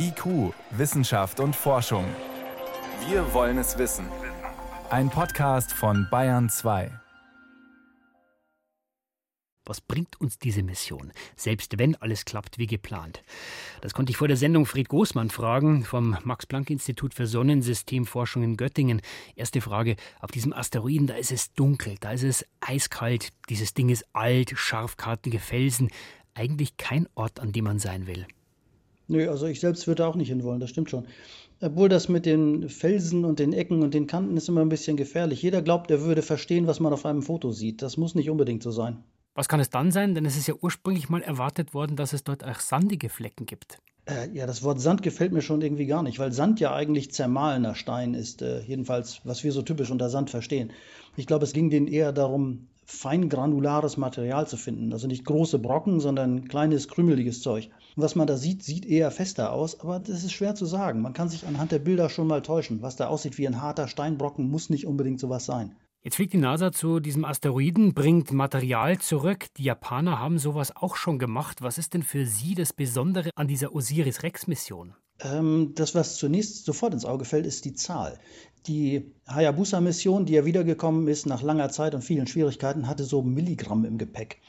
IQ, Wissenschaft und Forschung. Wir wollen es wissen. Ein Podcast von Bayern 2. Was bringt uns diese Mission, selbst wenn alles klappt wie geplant? Das konnte ich vor der Sendung Fried Großmann fragen vom Max-Planck-Institut für Sonnensystemforschung in Göttingen. Erste Frage: Auf diesem Asteroiden, da ist es dunkel, da ist es eiskalt, dieses Ding ist alt, scharfkartige Felsen. Eigentlich kein Ort, an dem man sein will. Nö, also ich selbst würde auch nicht hinwollen, das stimmt schon. Obwohl das mit den Felsen und den Ecken und den Kanten ist immer ein bisschen gefährlich. Jeder glaubt, er würde verstehen, was man auf einem Foto sieht. Das muss nicht unbedingt so sein. Was kann es dann sein? Denn es ist ja ursprünglich mal erwartet worden, dass es dort auch sandige Flecken gibt. Äh, ja, das Wort Sand gefällt mir schon irgendwie gar nicht, weil Sand ja eigentlich zermahlener Stein ist. Äh, jedenfalls, was wir so typisch unter Sand verstehen. Ich glaube, es ging denen eher darum, feingranulares Material zu finden. Also nicht große Brocken, sondern kleines, krümeliges Zeug. Und was man da sieht, sieht eher fester aus, aber das ist schwer zu sagen. Man kann sich anhand der Bilder schon mal täuschen. Was da aussieht wie ein harter Steinbrocken, muss nicht unbedingt sowas sein. Jetzt fliegt die NASA zu diesem Asteroiden, bringt Material zurück. Die Japaner haben sowas auch schon gemacht. Was ist denn für Sie das Besondere an dieser Osiris-Rex-Mission? Ähm, das, was zunächst sofort ins Auge fällt, ist die Zahl. Die Hayabusa-Mission, die ja wiedergekommen ist nach langer Zeit und vielen Schwierigkeiten, hatte so Milligramm im Gepäck.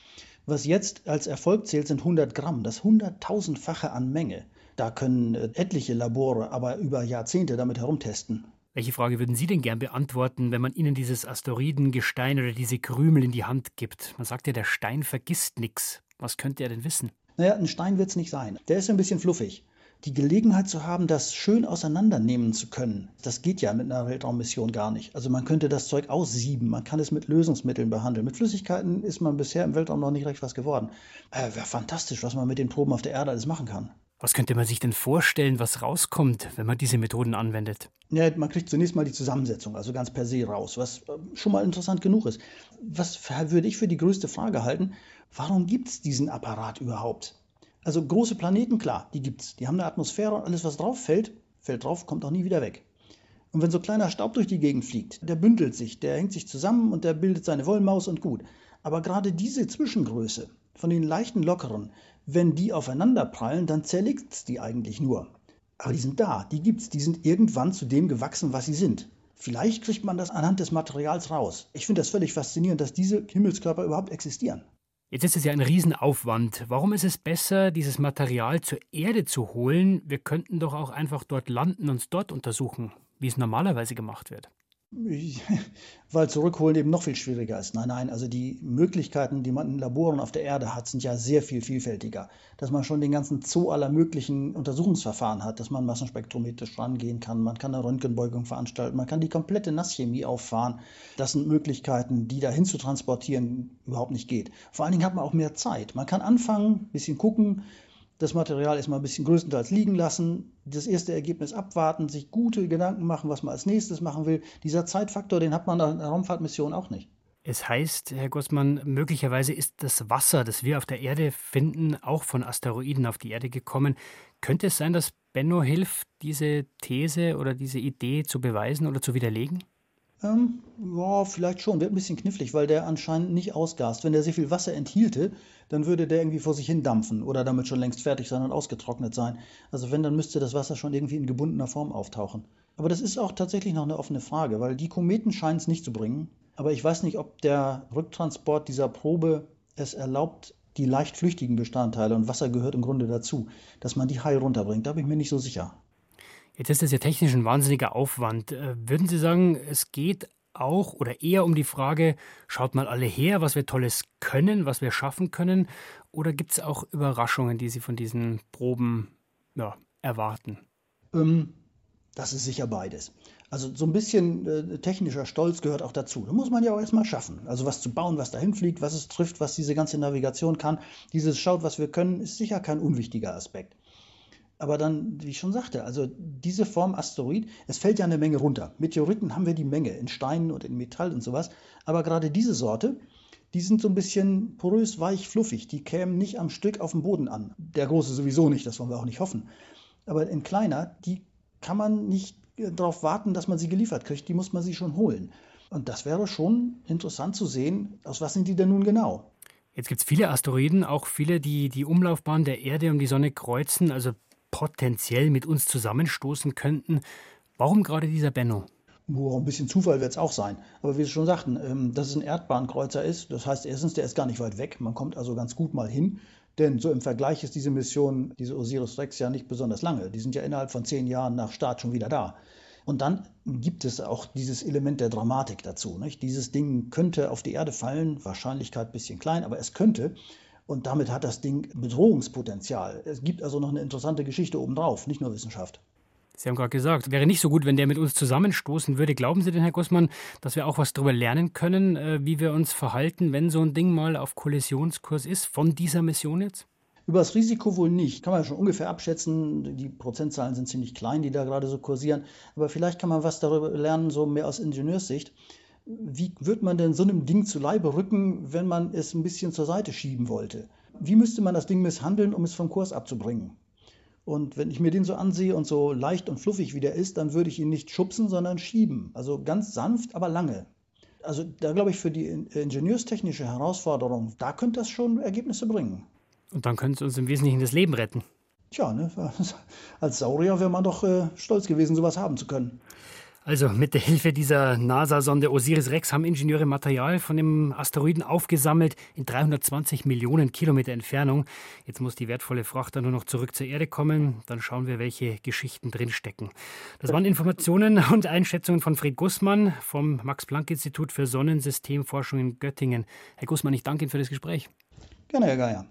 Was jetzt als Erfolg zählt, sind 100 Gramm, das hunderttausendfache an Menge. Da können äh, etliche Labore aber über Jahrzehnte damit herumtesten. Welche Frage würden Sie denn gern beantworten, wenn man Ihnen dieses Asteroidengestein oder diese Krümel in die Hand gibt? Man sagt ja, der Stein vergisst nichts. Was könnte er denn wissen? Naja, ein Stein wird es nicht sein. Der ist ein bisschen fluffig die Gelegenheit zu haben, das schön auseinandernehmen zu können, das geht ja mit einer Weltraummission gar nicht. Also man könnte das Zeug aussieben, man kann es mit Lösungsmitteln behandeln. Mit Flüssigkeiten ist man bisher im Weltraum noch nicht recht was geworden. Äh, Wäre fantastisch, was man mit den Proben auf der Erde alles machen kann. Was könnte man sich denn vorstellen, was rauskommt, wenn man diese Methoden anwendet? Ja, man kriegt zunächst mal die Zusammensetzung, also ganz per se raus, was äh, schon mal interessant genug ist. Was würde ich für die größte Frage halten? Warum gibt es diesen Apparat überhaupt? Also große Planeten, klar, die gibt's. Die haben eine Atmosphäre und alles, was drauf fällt, fällt drauf, kommt auch nie wieder weg. Und wenn so kleiner Staub durch die Gegend fliegt, der bündelt sich, der hängt sich zusammen und der bildet seine Wollmaus und gut. Aber gerade diese Zwischengröße von den leichten Lockeren, wenn die aufeinander prallen, dann zerlegt's die eigentlich nur. Aber die sind da, die gibt's, die sind irgendwann zu dem gewachsen, was sie sind. Vielleicht kriegt man das anhand des Materials raus. Ich finde das völlig faszinierend, dass diese Himmelskörper überhaupt existieren. Jetzt ist es ja ein Riesenaufwand. Warum ist es besser, dieses Material zur Erde zu holen? Wir könnten doch auch einfach dort landen und es dort untersuchen, wie es normalerweise gemacht wird. Weil zurückholen eben noch viel schwieriger ist. Nein, nein, also die Möglichkeiten, die man in Laboren auf der Erde hat, sind ja sehr viel vielfältiger. Dass man schon den ganzen Zoo aller möglichen Untersuchungsverfahren hat, dass man massenspektrometrisch rangehen kann, man kann eine Röntgenbeugung veranstalten, man kann die komplette Nasschemie auffahren. Das sind Möglichkeiten, die dahin zu transportieren überhaupt nicht geht. Vor allen Dingen hat man auch mehr Zeit. Man kann anfangen, ein bisschen gucken, das Material erstmal ein bisschen größtenteils liegen lassen, das erste Ergebnis abwarten, sich gute Gedanken machen, was man als nächstes machen will. Dieser Zeitfaktor, den hat man an der Raumfahrtmission auch nicht. Es heißt, Herr Gossmann, möglicherweise ist das Wasser, das wir auf der Erde finden, auch von Asteroiden auf die Erde gekommen. Könnte es sein, dass Benno hilft, diese These oder diese Idee zu beweisen oder zu widerlegen? Ähm, ja, vielleicht schon. Wird ein bisschen knifflig, weil der anscheinend nicht ausgast. Wenn der sehr viel Wasser enthielte, dann würde der irgendwie vor sich hin dampfen oder damit schon längst fertig sein und ausgetrocknet sein. Also wenn, dann müsste das Wasser schon irgendwie in gebundener Form auftauchen. Aber das ist auch tatsächlich noch eine offene Frage, weil die Kometen scheinen es nicht zu bringen. Aber ich weiß nicht, ob der Rücktransport dieser Probe es erlaubt, die leicht flüchtigen Bestandteile, und Wasser gehört im Grunde dazu, dass man die heil runterbringt. Da bin ich mir nicht so sicher. Jetzt ist das ja technisch ein wahnsinniger Aufwand. Äh, würden Sie sagen, es geht auch oder eher um die Frage, schaut mal alle her, was wir Tolles können, was wir schaffen können? Oder gibt es auch Überraschungen, die Sie von diesen Proben ja, erwarten? Ähm, das ist sicher beides. Also so ein bisschen äh, technischer Stolz gehört auch dazu. Da muss man ja auch erstmal schaffen. Also was zu bauen, was dahin fliegt, was es trifft, was diese ganze Navigation kann. Dieses Schaut, was wir können, ist sicher kein unwichtiger Aspekt. Aber dann, wie ich schon sagte, also diese Form Asteroid, es fällt ja eine Menge runter. Meteoriten haben wir die Menge in Steinen und in Metall und sowas. Aber gerade diese Sorte, die sind so ein bisschen porös, weich, fluffig. Die kämen nicht am Stück auf dem Boden an. Der große sowieso nicht, das wollen wir auch nicht hoffen. Aber in kleiner, die kann man nicht darauf warten, dass man sie geliefert kriegt. Die muss man sie schon holen. Und das wäre schon interessant zu sehen, aus was sind die denn nun genau. Jetzt gibt es viele Asteroiden, auch viele, die die Umlaufbahn der Erde um die Sonne kreuzen. Also potenziell mit uns zusammenstoßen könnten. Warum gerade dieser Benno? Nur ein bisschen Zufall wird es auch sein. Aber wie Sie schon sagten, ähm, dass es ein Erdbahnkreuzer ist, das heißt erstens, der ist gar nicht weit weg. Man kommt also ganz gut mal hin. Denn so im Vergleich ist diese Mission, diese Osiris-Rex, ja nicht besonders lange. Die sind ja innerhalb von zehn Jahren nach Start schon wieder da. Und dann gibt es auch dieses Element der Dramatik dazu. Nicht? Dieses Ding könnte auf die Erde fallen, Wahrscheinlichkeit ein bisschen klein, aber es könnte. Und damit hat das Ding Bedrohungspotenzial. Es gibt also noch eine interessante Geschichte obendrauf, nicht nur Wissenschaft. Sie haben gerade gesagt, wäre nicht so gut, wenn der mit uns zusammenstoßen würde. Glauben Sie denn, Herr Gussmann, dass wir auch was darüber lernen können, äh, wie wir uns verhalten, wenn so ein Ding mal auf Kollisionskurs ist, von dieser Mission jetzt? Über das Risiko wohl nicht. Kann man schon ungefähr abschätzen. Die Prozentzahlen sind ziemlich klein, die da gerade so kursieren. Aber vielleicht kann man was darüber lernen, so mehr aus Ingenieurssicht. Wie wird man denn so einem Ding zu Leibe rücken, wenn man es ein bisschen zur Seite schieben wollte? Wie müsste man das Ding misshandeln, um es vom Kurs abzubringen? Und wenn ich mir den so ansehe und so leicht und fluffig wie der ist, dann würde ich ihn nicht schubsen, sondern schieben. Also ganz sanft, aber lange. Also da glaube ich, für die ingenieurstechnische Herausforderung, da könnte das schon Ergebnisse bringen. Und dann könnte es uns im Wesentlichen das Leben retten. Tja, ne? als Saurier wäre man doch äh, stolz gewesen, sowas haben zu können. Also mit der Hilfe dieser NASA-Sonde Osiris-Rex haben Ingenieure Material von dem Asteroiden aufgesammelt in 320 Millionen Kilometer Entfernung. Jetzt muss die wertvolle Fracht dann nur noch zurück zur Erde kommen. Dann schauen wir, welche Geschichten drinstecken. Das waren Informationen und Einschätzungen von Fred Gussmann vom Max-Planck-Institut für Sonnensystemforschung in Göttingen. Herr Gussmann, ich danke Ihnen für das Gespräch. Gerne, Herr Geier.